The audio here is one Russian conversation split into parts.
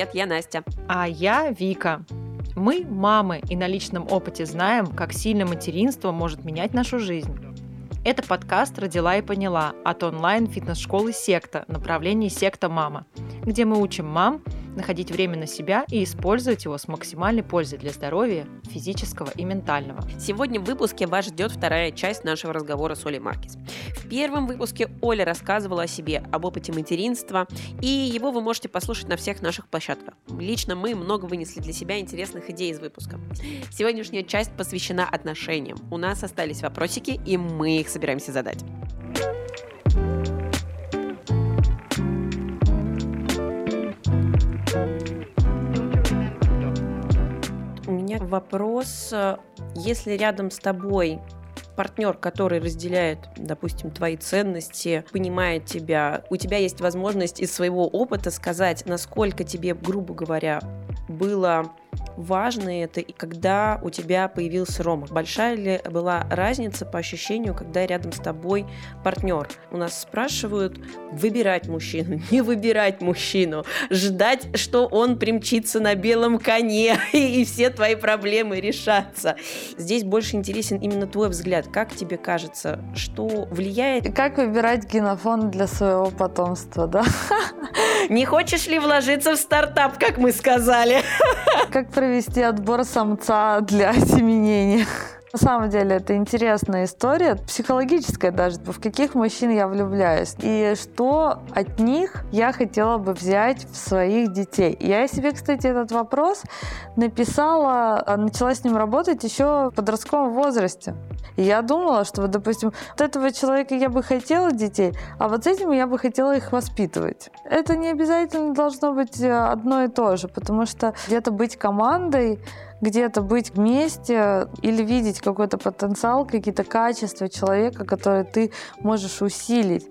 привет, я Настя. А я Вика. Мы мамы и на личном опыте знаем, как сильно материнство может менять нашу жизнь. Это подкаст «Родила и поняла» от онлайн-фитнес-школы «Секта» направление «Секта Мама», где мы учим мам находить время на себя и использовать его с максимальной пользой для здоровья физического и ментального. Сегодня в выпуске вас ждет вторая часть нашего разговора с Олей Маркис. В первом выпуске Оля рассказывала о себе, об опыте материнства, и его вы можете послушать на всех наших площадках. Лично мы много вынесли для себя интересных идей из выпуска. Сегодняшняя часть посвящена отношениям. У нас остались вопросики, и мы их собираемся задать. Вопрос, если рядом с тобой партнер, который разделяет, допустим, твои ценности, понимает тебя, у тебя есть возможность из своего опыта сказать, насколько тебе, грубо говоря, было важно это, и когда у тебя появился Рома? Большая ли была разница по ощущению, когда рядом с тобой партнер? У нас спрашивают выбирать мужчину, не выбирать мужчину, ждать, что он примчится на белом коне и все твои проблемы решатся. Здесь больше интересен именно твой взгляд. Как тебе кажется, что влияет? Как выбирать генофон для своего потомства, да? Не хочешь ли вложиться в стартап, как мы сказали? Как провести отбор самца для осеменения? На самом деле это интересная история, психологическая даже, в каких мужчин я влюбляюсь и что от них я хотела бы взять в своих детей. Я себе, кстати, этот вопрос написала, а, начала с ним работать еще в подростковом возрасте. И я думала, что, вот, допустим, от этого человека я бы хотела детей, а вот с этим я бы хотела их воспитывать. Это не обязательно должно быть э, одно и то же, потому что где-то быть командой, где-то быть вместе или видеть какой-то потенциал, какие-то качества человека, которые ты можешь усилить.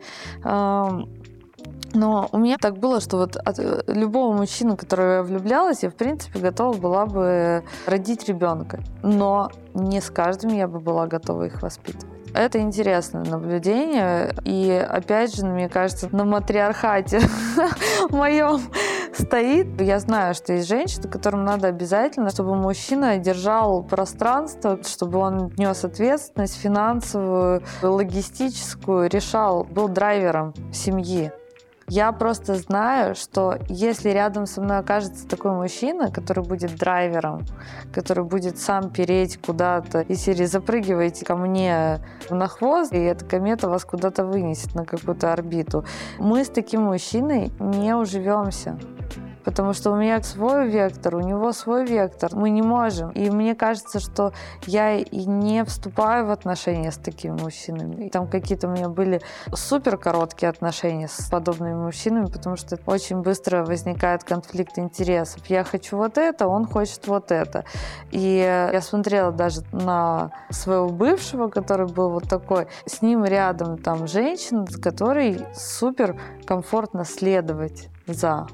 Но у меня так было, что вот от э, любого мужчины, которого я влюблялась, я, в принципе, готова была бы родить ребенка. Но не с каждым я бы была готова их воспитывать. Это интересное наблюдение. И опять же, мне кажется, на матриархате моем стоит. Я знаю, что есть женщины, которым надо обязательно, чтобы мужчина держал пространство, чтобы он нес ответственность финансовую, логистическую, решал, был драйвером семьи. Я просто знаю, что если рядом со мной окажется такой мужчина, который будет драйвером, который будет сам переть куда-то и серии запрыгивайте ко мне на хвост, и эта комета вас куда-то вынесет на какую-то орбиту, мы с таким мужчиной не уживемся потому что у меня свой вектор, у него свой вектор. Мы не можем. И мне кажется, что я и не вступаю в отношения с такими мужчинами. И там какие-то у меня были супер короткие отношения с подобными мужчинами, потому что очень быстро возникает конфликт интересов. Я хочу вот это, он хочет вот это. И я смотрела даже на своего бывшего, который был вот такой. С ним рядом там женщина, с которой супер комфортно следовать за.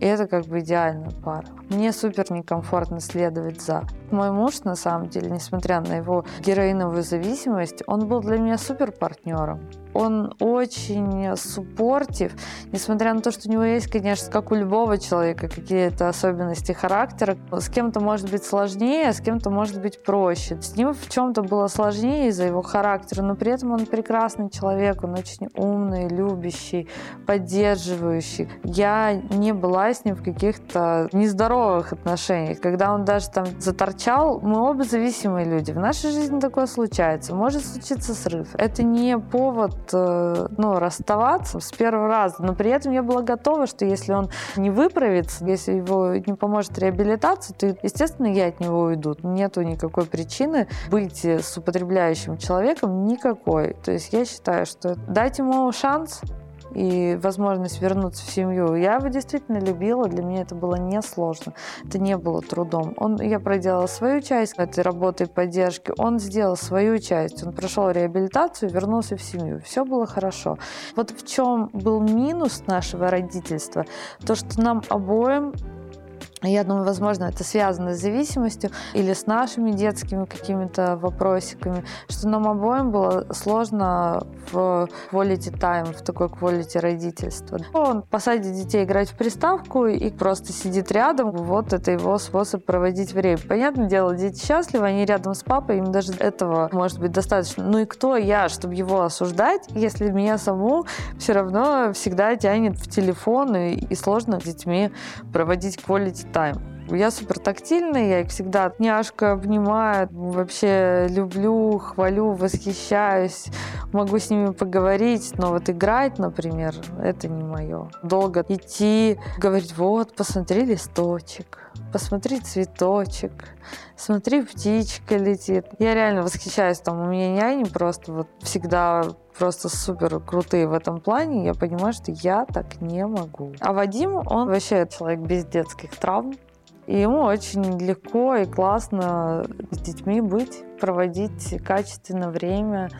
И это как бы идеальная пара. Мне супер некомфортно следовать за. Мой муж, на самом деле, несмотря на его героиновую зависимость, он был для меня супер партнером он очень суппортив, несмотря на то, что у него есть, конечно, как у любого человека, какие-то особенности характера. С кем-то может быть сложнее, а с кем-то может быть проще. С ним в чем-то было сложнее из-за его характера, но при этом он прекрасный человек, он очень умный, любящий, поддерживающий. Я не была с ним в каких-то нездоровых отношениях. Когда он даже там заторчал, мы оба зависимые люди. В нашей жизни такое случается. Может случиться срыв. Это не повод Э, ну, расставаться с первого раза. Но при этом я была готова, что если он не выправится, если его не поможет реабилитация, то, естественно, я от него уйду. Нету никакой причины быть с употребляющим человеком никакой. То есть я считаю, что дать ему шанс, и возможность вернуться в семью. Я его действительно любила, для меня это было несложно, это не было трудом. Он, я проделала свою часть этой работы и поддержки, он сделал свою часть, он прошел реабилитацию, вернулся в семью, все было хорошо. Вот в чем был минус нашего родительства, то, что нам обоим Я думаю, возможно, это связано с зависимостью или с нашими детскими какими-то вопросиками, что нам обоим было сложно в quality time, в такой quality родительства. Он посадит детей играть в приставку и просто сидит рядом. Вот это его способ проводить время. Понятное дело, дети счастливы, они рядом с папой, им даже этого может быть достаточно. Ну и кто я, чтобы его осуждать, если меня саму все равно всегда тянет в телефон и, и сложно с детьми проводить quality time. Я супер тактильная, я их всегда няшка обнимаю, вообще люблю, хвалю, восхищаюсь, могу с ними поговорить, но вот играть, например, это не мое. Долго идти, говорить, вот, посмотри листочек, посмотри цветочек, смотри, птичка летит. Я реально восхищаюсь, там у меня няни просто вот всегда просто супер крутые в этом плане, я понимаю, что я так не могу. А Вадим, он вообще человек без детских травм. И ему очень легко и классно с детьми быть, проводить качественное время,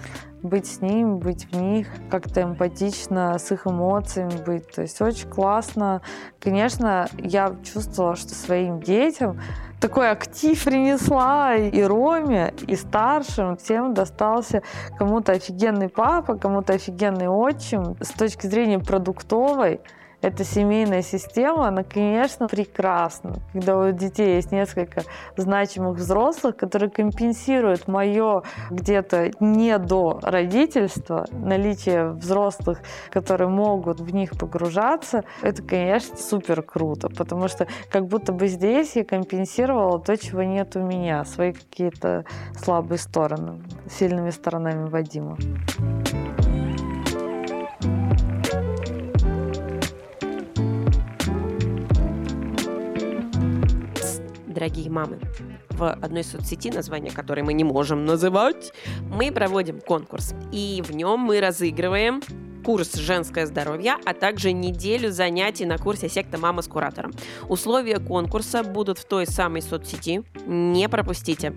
быть с ними, быть в них, как-то эмпатично с их эмоциями быть. То есть очень классно. Конечно, я чувствовала, что своим детям такой актив принесла и Роме, и старшим. Всем достался кому-то офигенный папа, кому-то офигенный отчим. С точки зрения продуктовой, эта семейная система, она, конечно, прекрасна. Когда у детей есть несколько значимых взрослых, которые компенсируют мое где-то не до родительства, наличие взрослых, которые могут в них погружаться, это, конечно, супер круто, потому что как будто бы здесь я компенсировала то, чего нет у меня, свои какие-то слабые стороны, сильными сторонами Вадима. Дорогие мамы, в одной соцсети, название которой мы не можем называть, мы проводим конкурс. И в нем мы разыгрываем курс «Женское здоровье», а также неделю занятий на курсе «Секта мама с куратором». Условия конкурса будут в той самой соцсети. Не пропустите.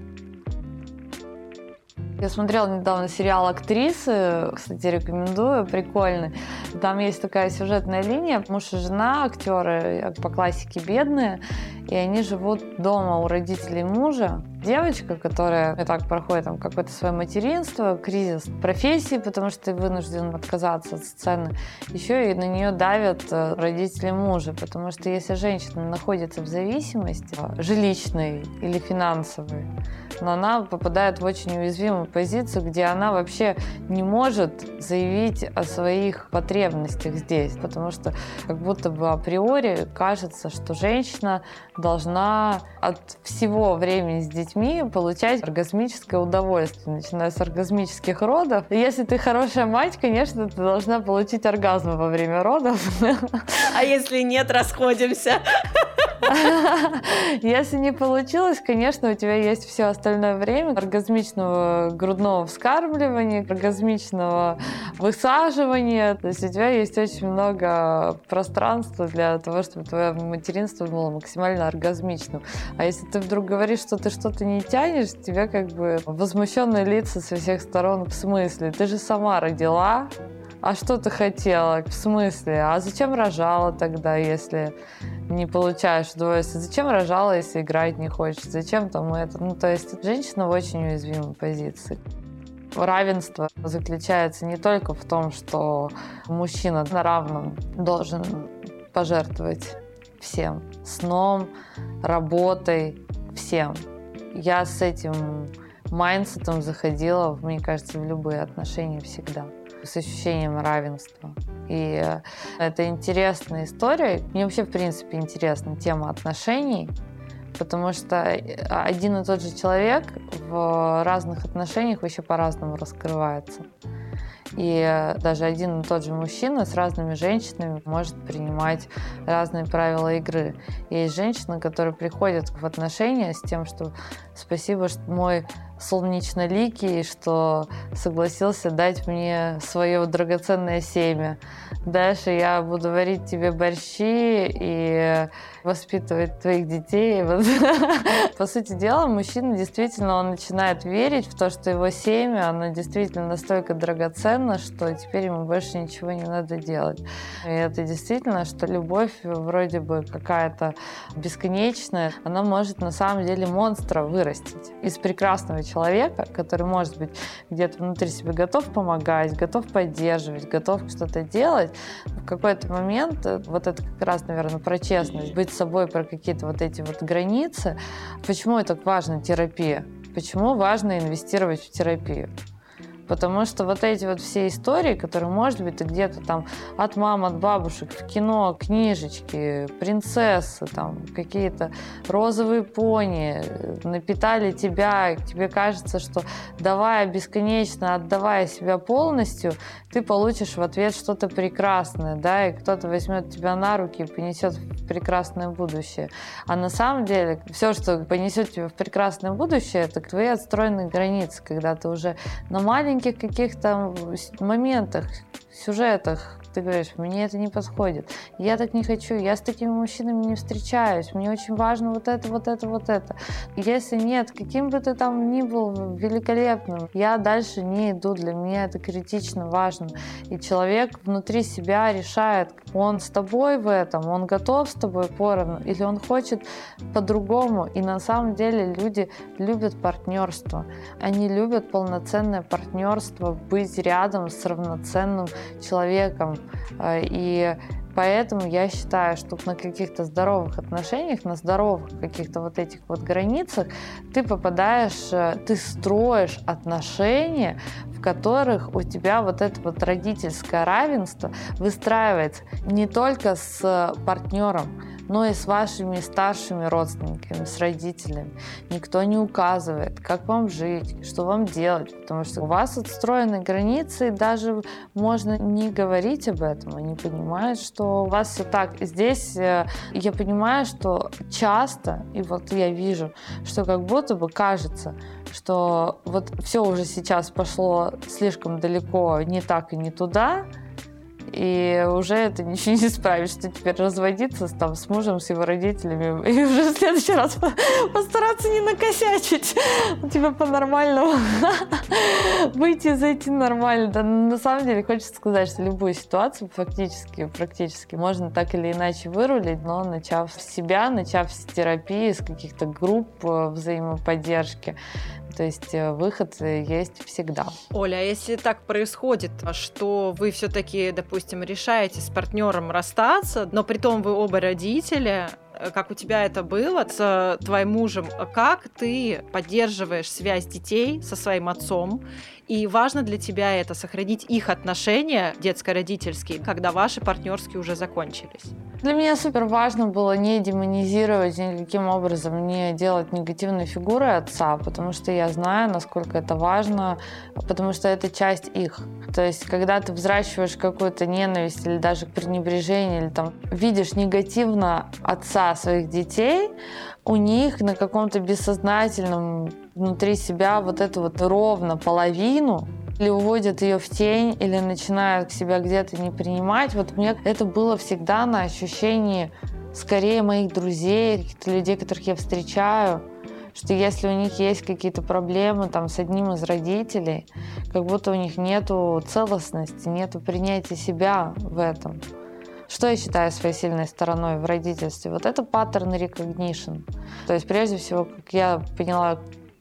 Я смотрела недавно сериал «Актрисы», кстати, рекомендую, прикольный. Там есть такая сюжетная линия, муж и жена, актеры по классике бедные, и они живут дома у родителей мужа. Девочка, которая и так проходит там какое-то свое материнство, кризис профессии, потому что ты вынужден отказаться от сцены, еще и на нее давят э, родители мужа, потому что если женщина находится в зависимости, жилищной или финансовой, но она попадает в очень уязвимую позицию, где она вообще не может заявить о своих потребностях здесь, потому что как будто бы априори кажется, что женщина должна от всего времени с детьми получать оргазмическое удовольствие, начиная с оргазмических родов. И если ты хорошая мать, конечно, ты должна получить оргазм во время родов. А если нет, расходимся. Если не получилось, конечно, у тебя есть все остальное время оргазмичного грудного вскармливания, оргазмичного высаживания. То есть у тебя есть очень много пространства для того, чтобы твое материнство было максимально оргазмичным. А если ты вдруг говоришь, что ты что-то не тянешь, тебе как бы возмущенные лица со всех сторон в смысле. Ты же сама родила, а что ты хотела? В смысле? А зачем рожала тогда, если не получаешь удовольствия? Зачем рожала, если играть не хочешь? Зачем там это? Ну, то есть женщина в очень уязвимой позиции. Равенство заключается не только в том, что мужчина на равном должен пожертвовать всем. Сном, работой, всем. Я с этим mindset ом заходила, мне кажется, в любые отношения всегда с ощущением равенства. И э, это интересная история. Мне вообще, в принципе, интересна тема отношений, потому что э, один и тот же человек в разных отношениях вообще по-разному раскрывается. И э, даже один и тот же мужчина с разными женщинами может принимать разные правила игры. Есть женщины, которые приходят в отношения с тем, что спасибо, что мой солнечноликий, что согласился дать мне свое драгоценное семя. Дальше я буду варить тебе борщи и воспитывать твоих детей. По сути дела, мужчина действительно он начинает верить в то, что его семя, оно действительно настолько драгоценно, что теперь ему больше ничего не надо делать. И это действительно, что любовь вроде бы какая-то бесконечная, она может на самом деле монстра вырастить. Из прекрасного человека, который может быть где-то внутри себя готов помогать, готов поддерживать, готов что-то делать, в какой-то момент, э, вот это как раз, наверное, про честность, быть собой, про какие-то вот эти вот границы. Почему это важно терапия? Почему важно инвестировать в терапию? Потому что вот эти вот все истории, которые, может быть, ты где-то там от мам, от бабушек, в кино, книжечки, принцессы, там какие-то розовые пони напитали тебя, тебе кажется, что давая бесконечно, отдавая себя полностью, ты получишь в ответ что-то прекрасное, да, и кто-то возьмет тебя на руки и понесет в прекрасное будущее. А на самом деле все, что понесет тебя в прекрасное будущее, это твои отстроенные границы, когда ты уже на маленький маленьких каких-то моментах, сюжетах ты говоришь, мне это не подходит, я так не хочу, я с такими мужчинами не встречаюсь, мне очень важно вот это, вот это, вот это. Если нет, каким бы ты там ни был великолепным, я дальше не иду, для меня это критично важно. И человек внутри себя решает, он с тобой в этом, он готов с тобой поровну, или он хочет по-другому. И на самом деле люди любят партнерство. Они любят полноценное партнерство, быть рядом с равноценным человеком. Э, и Поэтому я считаю, что на каких-то здоровых отношениях, на здоровых каких-то вот этих вот границах ты попадаешь, э, ты строишь отношения, в которых у тебя вот это вот родительское равенство выстраивается не только с партнером, но и с вашими старшими родственниками, с родителями. Никто не указывает, как вам жить, что вам делать, потому что у вас отстроены границы, и даже можно не говорить об этом, они понимают, что у вас все так. Здесь э, я понимаю, что часто, и вот я вижу, что как будто бы кажется, что вот все уже сейчас пошло слишком далеко, не так и не туда, и уже это ничего не исправишь, что теперь разводиться там, с мужем, с его родителями, и уже в следующий раз постараться не накосячить, у тебя по-нормальному. Выйти и зайти нормально. Да, на самом деле хочется сказать, что любую ситуацию фактически, практически можно так или иначе вырулить, но начав с себя, начав с терапии, с каких-то групп э, взаимоподдержки, то есть э, выход э, есть всегда. Оля, а если так происходит, что вы все-таки, допустим, решаете с партнером расстаться, но при том вы оба родители, э, как у тебя это было с твоим мужем, как ты поддерживаешь связь детей со своим отцом и важно для тебя это сохранить их отношения детско-родительские, когда ваши партнерские уже закончились. Для меня супер важно было не демонизировать никаким образом, не делать негативной фигуры отца, потому что я знаю, насколько это важно, потому что это часть их. То есть, когда ты взращиваешь какую-то ненависть или даже пренебрежение, или там видишь негативно отца своих детей, у них на каком-то бессознательном внутри себя вот эту вот ровно половину, или уводят ее в тень, или начинают себя где-то не принимать. Вот мне это было всегда на ощущении скорее моих друзей, каких-то людей, которых я встречаю, что если у них есть какие-то проблемы там с одним из родителей, как будто у них нету целостности, нету принятия себя в этом. Что я считаю своей сильной стороной в родительстве? Вот это паттерн recognition. То есть, прежде всего, как я поняла,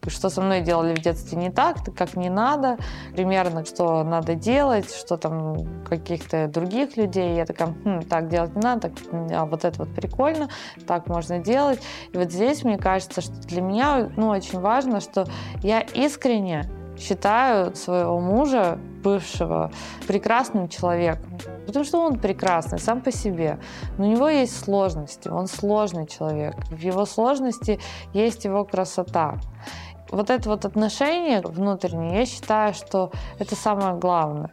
что со мной делали в детстве не так, как не надо, примерно что надо делать, что там каких-то других людей. Я такая, хм, так делать не надо, так, а вот это вот прикольно, так можно делать. И вот здесь мне кажется, что для меня ну, очень важно, что я искренне считаю своего мужа, бывшего, прекрасным человеком. Потому что он прекрасный сам по себе. Но у него есть сложности. Он сложный человек. В его сложности есть его красота вот это вот отношение внутреннее, я считаю, что это самое главное.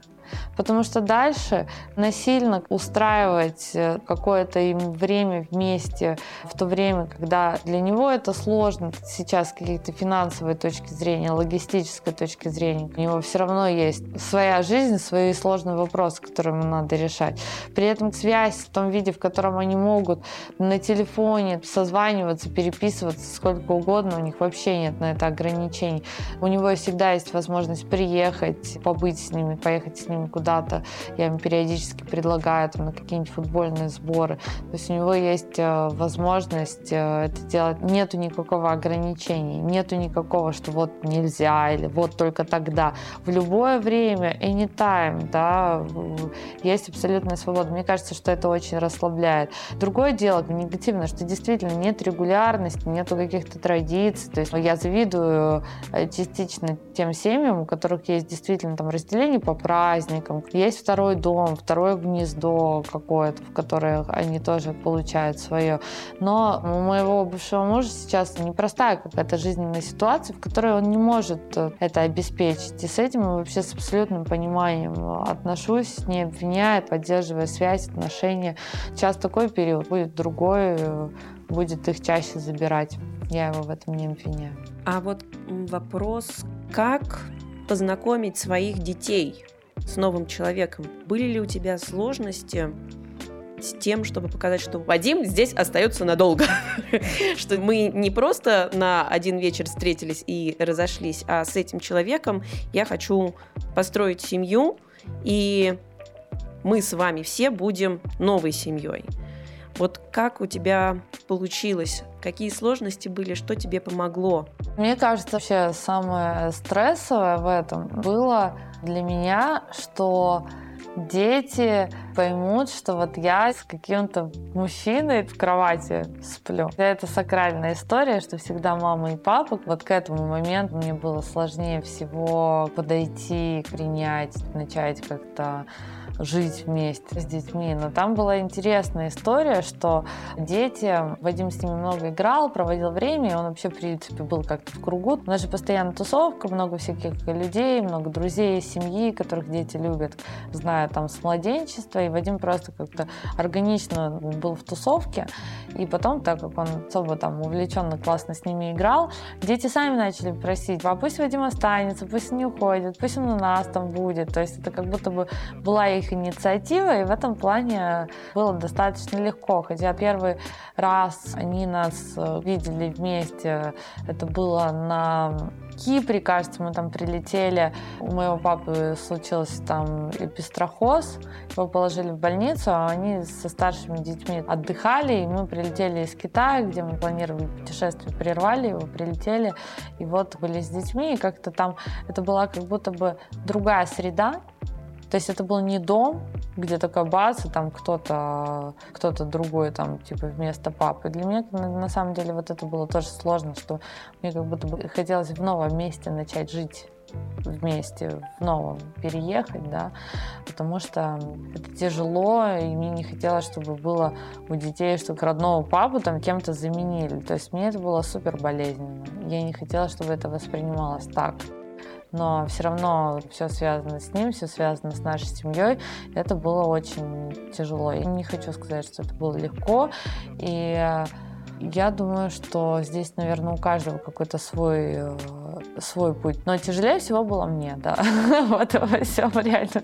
Потому что дальше насильно устраивать э, какое-то им время вместе, в то время, когда для него это сложно сейчас с каких-то финансовой точки зрения, логистической точки зрения. У него все равно есть своя жизнь, свои сложные вопросы, которые ему надо решать. При этом связь в том виде, в котором они могут на телефоне созваниваться, переписываться сколько угодно, у них вообще нет на это ограничений. У него всегда есть возможность приехать, побыть с ними, поехать с ними ними куда-то, я им периодически предлагаю там, на какие-нибудь футбольные сборы. То есть у него есть э, возможность э, это делать. Нету никакого ограничения, нету никакого, что вот нельзя или вот только тогда. В любое время, anytime, да, есть абсолютная свобода. Мне кажется, что это очень расслабляет. Другое дело, негативное, что действительно нет регулярности, нету каких-то традиций. То есть я завидую э, частично тем семьям, у которых есть действительно там разделение по праздникам, есть второй дом, второе гнездо какое-то, в которое они тоже получают свое. Но у моего бывшего мужа сейчас непростая какая-то жизненная ситуация, в которой он не может э, это обеспечить. И с этим я вообще с абсолютным пониманием отношусь, не обвиняя, поддерживая связь, отношения. Сейчас такой период, будет другой, э, будет их чаще забирать. Я его в этом не обвиняю. А вот вопрос, как познакомить своих детей с новым человеком? Были ли у тебя сложности с тем, чтобы показать, что Вадим здесь остается надолго. что мы не просто на один вечер встретились и разошлись, а с этим человеком я хочу построить семью, и мы с вами все будем новой семьей. Вот как у тебя получилось? Какие сложности были? Что тебе помогло? Мне кажется, вообще самое стрессовое в этом было для меня, что дети поймут, что вот я с каким-то мужчиной в кровати сплю. Это сакральная история, что всегда мама и папа. Вот к этому моменту мне было сложнее всего подойти, принять, начать как-то жить вместе с детьми. Но там была интересная история, что дети, Вадим с ними много играл, проводил время, и он вообще, в принципе, был как-то в кругу. У нас же постоянно тусовка, много всяких людей, много друзей, семьи, которых дети любят, там с младенчества, и Вадим просто как-то органично был в тусовке, и потом, так как он особо там увлеченно, классно с ними играл, дети сами начали просить, а пусть Вадим останется, пусть не уходит, пусть он у нас там будет, то есть это как будто бы была их их инициатива, и в этом плане было достаточно легко. Хотя первый раз они нас э, видели вместе, это было на Кипре, кажется, мы там прилетели. У моего папы случился там эпистрохоз, его положили в больницу, а они со старшими детьми отдыхали, и мы прилетели из Китая, где мы планировали путешествие, прервали его, прилетели, и вот были с детьми, и как-то там это была как будто бы другая среда, то есть это был не дом, где такая бац, и там кто-то кто другой там типа вместо папы. Для меня на, на самом деле вот это было тоже сложно, что мне как будто бы хотелось в новом месте начать жить вместе в новом переехать, да, потому что это тяжело, и мне не хотелось, чтобы было у детей, что родного папу там кем-то заменили. То есть мне это было супер болезненно. Я не хотела, чтобы это воспринималось так но все равно все связано с ним, все связано с нашей семьей. Это было очень тяжело. Я не хочу сказать, что это было легко. И я думаю, что здесь, наверное, у каждого какой-то свой, э, свой путь. Но тяжелее всего было мне, да. Вот во всем реально.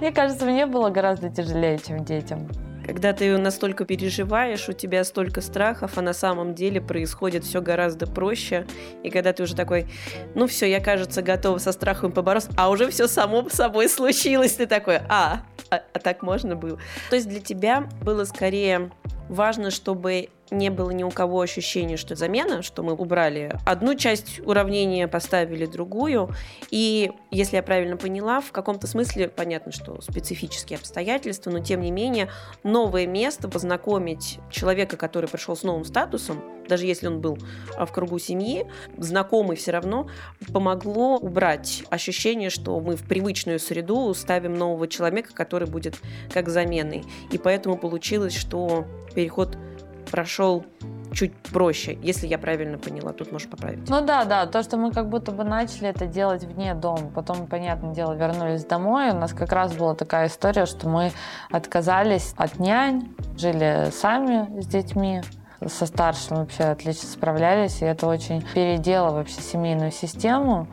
Мне кажется, мне было гораздо тяжелее, чем детям. Когда ты настолько переживаешь, у тебя столько страхов, а на самом деле происходит все гораздо проще. И когда ты уже такой, ну все, я, кажется, готова со страхом побороться, а уже все само собой случилось, ты такой, а, а, а так можно было. То есть для тебя было скорее важно, чтобы не было ни у кого ощущения, что замена, что мы убрали одну часть уравнения, поставили другую. И, если я правильно поняла, в каком-то смысле, понятно, что специфические обстоятельства, но тем не менее, новое место познакомить человека, который пришел с новым статусом, даже если он был а, в кругу семьи, знакомый все равно, помогло убрать ощущение, что мы в привычную среду ставим нового человека, который будет как заменой. И поэтому получилось, что переход прошел чуть проще, если я правильно поняла. Тут можешь поправить. Ну да, да. То, что мы как будто бы начали это делать вне дома, потом, понятное дело, вернулись домой. У нас как раз была такая история, что мы отказались от нянь, жили сами с детьми со старшим вообще отлично справлялись, и это очень переделало вообще семейную систему.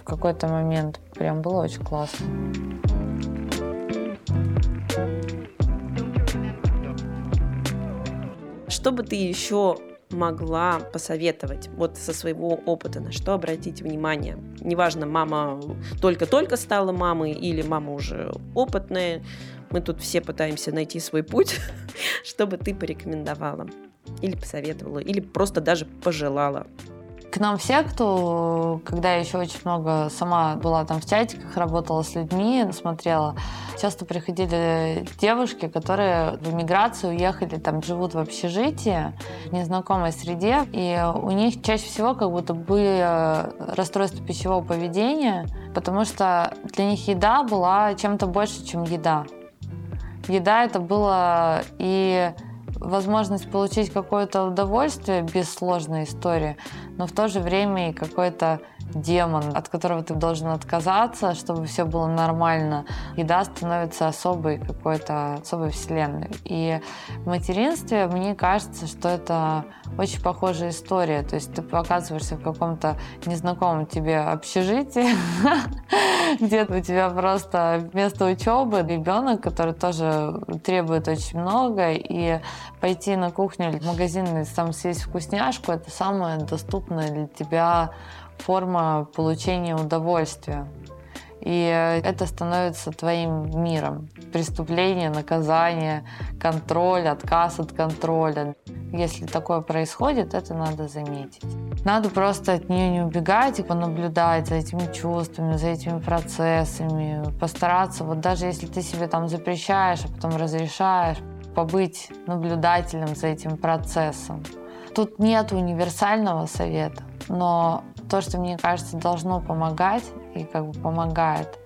В какой-то момент прям было очень классно. Что бы ты еще могла посоветовать вот со своего опыта, на что обратить внимание? Неважно, мама только-только стала мамой или мама уже опытная, мы тут все пытаемся найти свой путь, чтобы ты порекомендовала или посоветовала, или просто даже пожелала к нам в секту, когда я еще очень много сама была там в чатиках, работала с людьми, смотрела, часто приходили девушки, которые в эмиграцию уехали, там живут в общежитии, в незнакомой среде, и у них чаще всего как будто были расстройства пищевого поведения, потому что для них еда была чем-то больше, чем еда. Еда это было и возможность получить какое-то удовольствие без сложной истории, но в то же время и какой-то демон, от которого ты должен отказаться, чтобы все было нормально. Еда становится особой какой-то особой вселенной. И в материнстве мне кажется, что это очень похожая история. То есть ты оказываешься в каком-то незнакомом тебе общежитии, где у тебя просто вместо учебы ребенок, который тоже требует очень много, и пойти на кухню или в магазин и там съесть вкусняшку, это самое доступное для тебя форма получения удовольствия. И это становится твоим миром. Преступление, наказание, контроль, отказ от контроля. Если такое происходит, это надо заметить. Надо просто от нее не убегать и понаблюдать за этими чувствами, за этими процессами, постараться, вот даже если ты себе там запрещаешь, а потом разрешаешь, побыть наблюдателем за этим процессом. Тут нет универсального совета, но то, что, мне кажется, должно помогать и как бы помогает,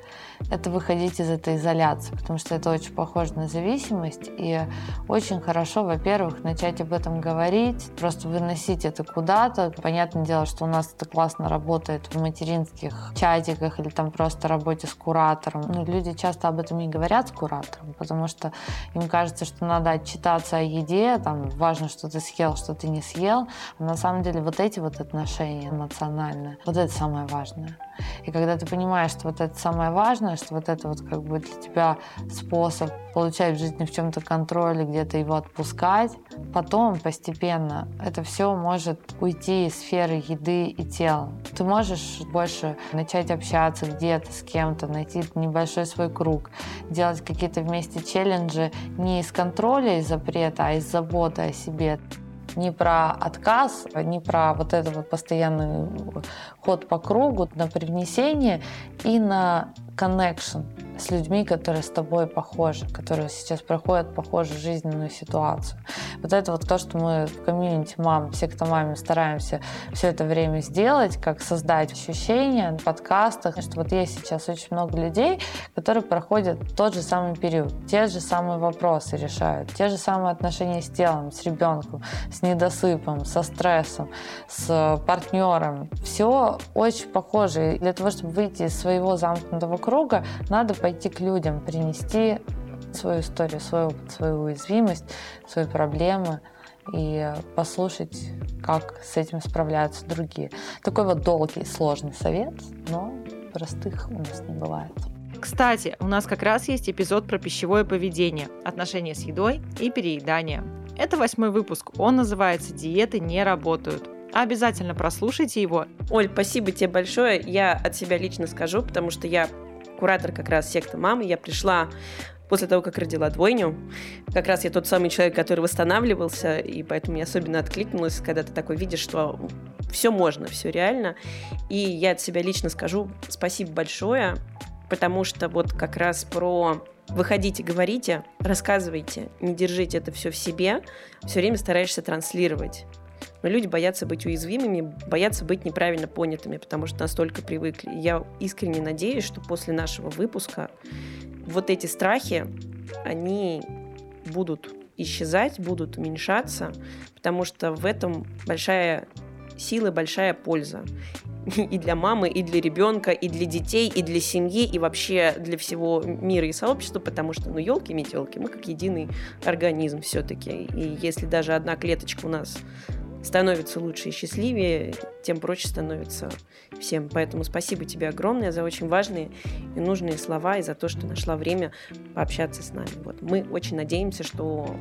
это выходить из этой изоляции, потому что это очень похоже на зависимость. И очень хорошо, во-первых, начать об этом говорить, просто выносить это куда-то. Понятное дело, что у нас это классно работает в материнских чатиках или там просто работе с куратором. Но люди часто об этом не говорят с куратором, потому что им кажется, что надо отчитаться о еде, там важно, что ты съел, что ты не съел. А на самом деле вот эти вот отношения эмоциональные, вот это самое важное. И когда ты понимаешь, что вот это самое важное, что вот это вот как бы для тебя способ получать в жизни в чем-то контроль и где-то его отпускать, потом постепенно это все может уйти из сферы еды и тела. Ты можешь больше начать общаться где-то с кем-то, найти небольшой свой круг, делать какие-то вместе челленджи не из контроля и запрета, а из заботы о себе не про отказ, не про вот этот вот постоянный ход по кругу, на привнесение и на connection с людьми, которые с тобой похожи, которые сейчас проходят похожую жизненную ситуацию. Вот это вот то, что мы в комьюнити мам, все, кто маме стараемся все это время сделать, как создать ощущения в подкастах, что вот есть сейчас очень много людей, которые проходят тот же самый период, те же самые вопросы решают, те же самые отношения с телом, с ребенком, с недосыпом, со стрессом, с партнером. Все очень похоже. И для того, чтобы выйти из своего замкнутого круга, надо пойти пойти к людям, принести свою историю, свой опыт, свою уязвимость, свои проблемы и послушать, как с этим справляются другие. Такой вот долгий, сложный совет, но простых у нас не бывает. Кстати, у нас как раз есть эпизод про пищевое поведение, отношения с едой и переедание. Это восьмой выпуск, он называется «Диеты не работают». Обязательно прослушайте его. Оль, спасибо тебе большое. Я от себя лично скажу, потому что я куратор как раз секта мамы. Я пришла после того, как родила двойню. Как раз я тот самый человек, который восстанавливался, и поэтому мне особенно откликнулось, когда ты такой видишь, что все можно, все реально. И я от себя лично скажу спасибо большое, потому что вот как раз про выходите, говорите, рассказывайте, не держите это все в себе, все время стараешься транслировать. Но люди боятся быть уязвимыми, боятся быть неправильно понятыми, потому что настолько привыкли. Я искренне надеюсь, что после нашего выпуска вот эти страхи, они будут исчезать, будут уменьшаться, потому что в этом большая сила, большая польза. И для мамы, и для ребенка, и для детей, и для семьи, и вообще для всего мира и сообщества, потому что, ну, елки-метелки, мы как единый организм все-таки. И если даже одна клеточка у нас становится лучше и счастливее, тем проще становится всем. Поэтому спасибо тебе огромное за очень важные и нужные слова и за то, что нашла время пообщаться с нами. Вот. Мы очень надеемся, что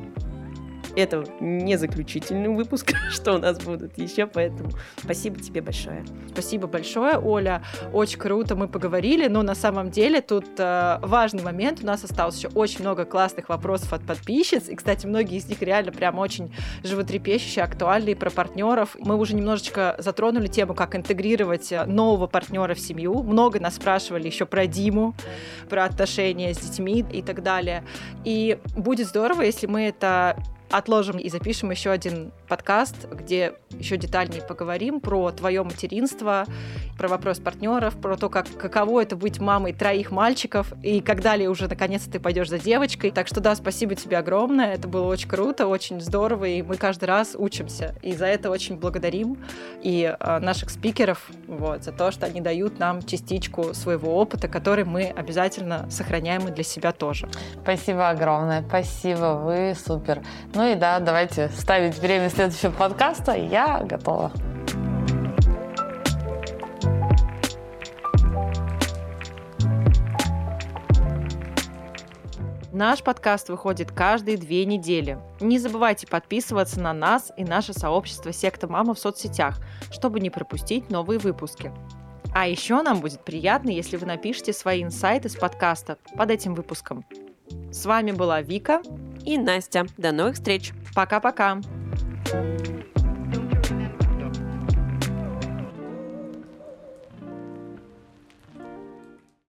это не заключительный выпуск, что у нас будут еще, поэтому спасибо тебе большое. Спасибо большое, Оля. Очень круто мы поговорили, но на самом деле тут э, важный момент. У нас осталось еще очень много классных вопросов от подписчиц. И, кстати, многие из них реально прям очень животрепещущие, актуальные про партнеров. Мы уже немножечко затронули тему, как интегрировать э, нового партнера в семью. Много нас спрашивали еще про Диму, про отношения с детьми и так далее. И будет здорово, если мы это отложим и запишем еще один подкаст, где еще детальнее поговорим про твое материнство, про вопрос партнеров, про то, как, каково это быть мамой троих мальчиков, и когда ли уже наконец-то ты пойдешь за девочкой. Так что да, спасибо тебе огромное, это было очень круто, очень здорово, и мы каждый раз учимся, и за это очень благодарим и э, наших спикеров вот, за то, что они дают нам частичку своего опыта, который мы обязательно сохраняем и для себя тоже. Спасибо огромное, спасибо, вы супер. Ну и да, давайте ставить время следующего подкаста. Я готова. Наш подкаст выходит каждые две недели. Не забывайте подписываться на нас и наше сообщество «Секта Мама» в соцсетях, чтобы не пропустить новые выпуски. А еще нам будет приятно, если вы напишите свои инсайты с подкаста под этим выпуском. С вами была Вика и Настя. До новых встреч. Пока-пока. Thank you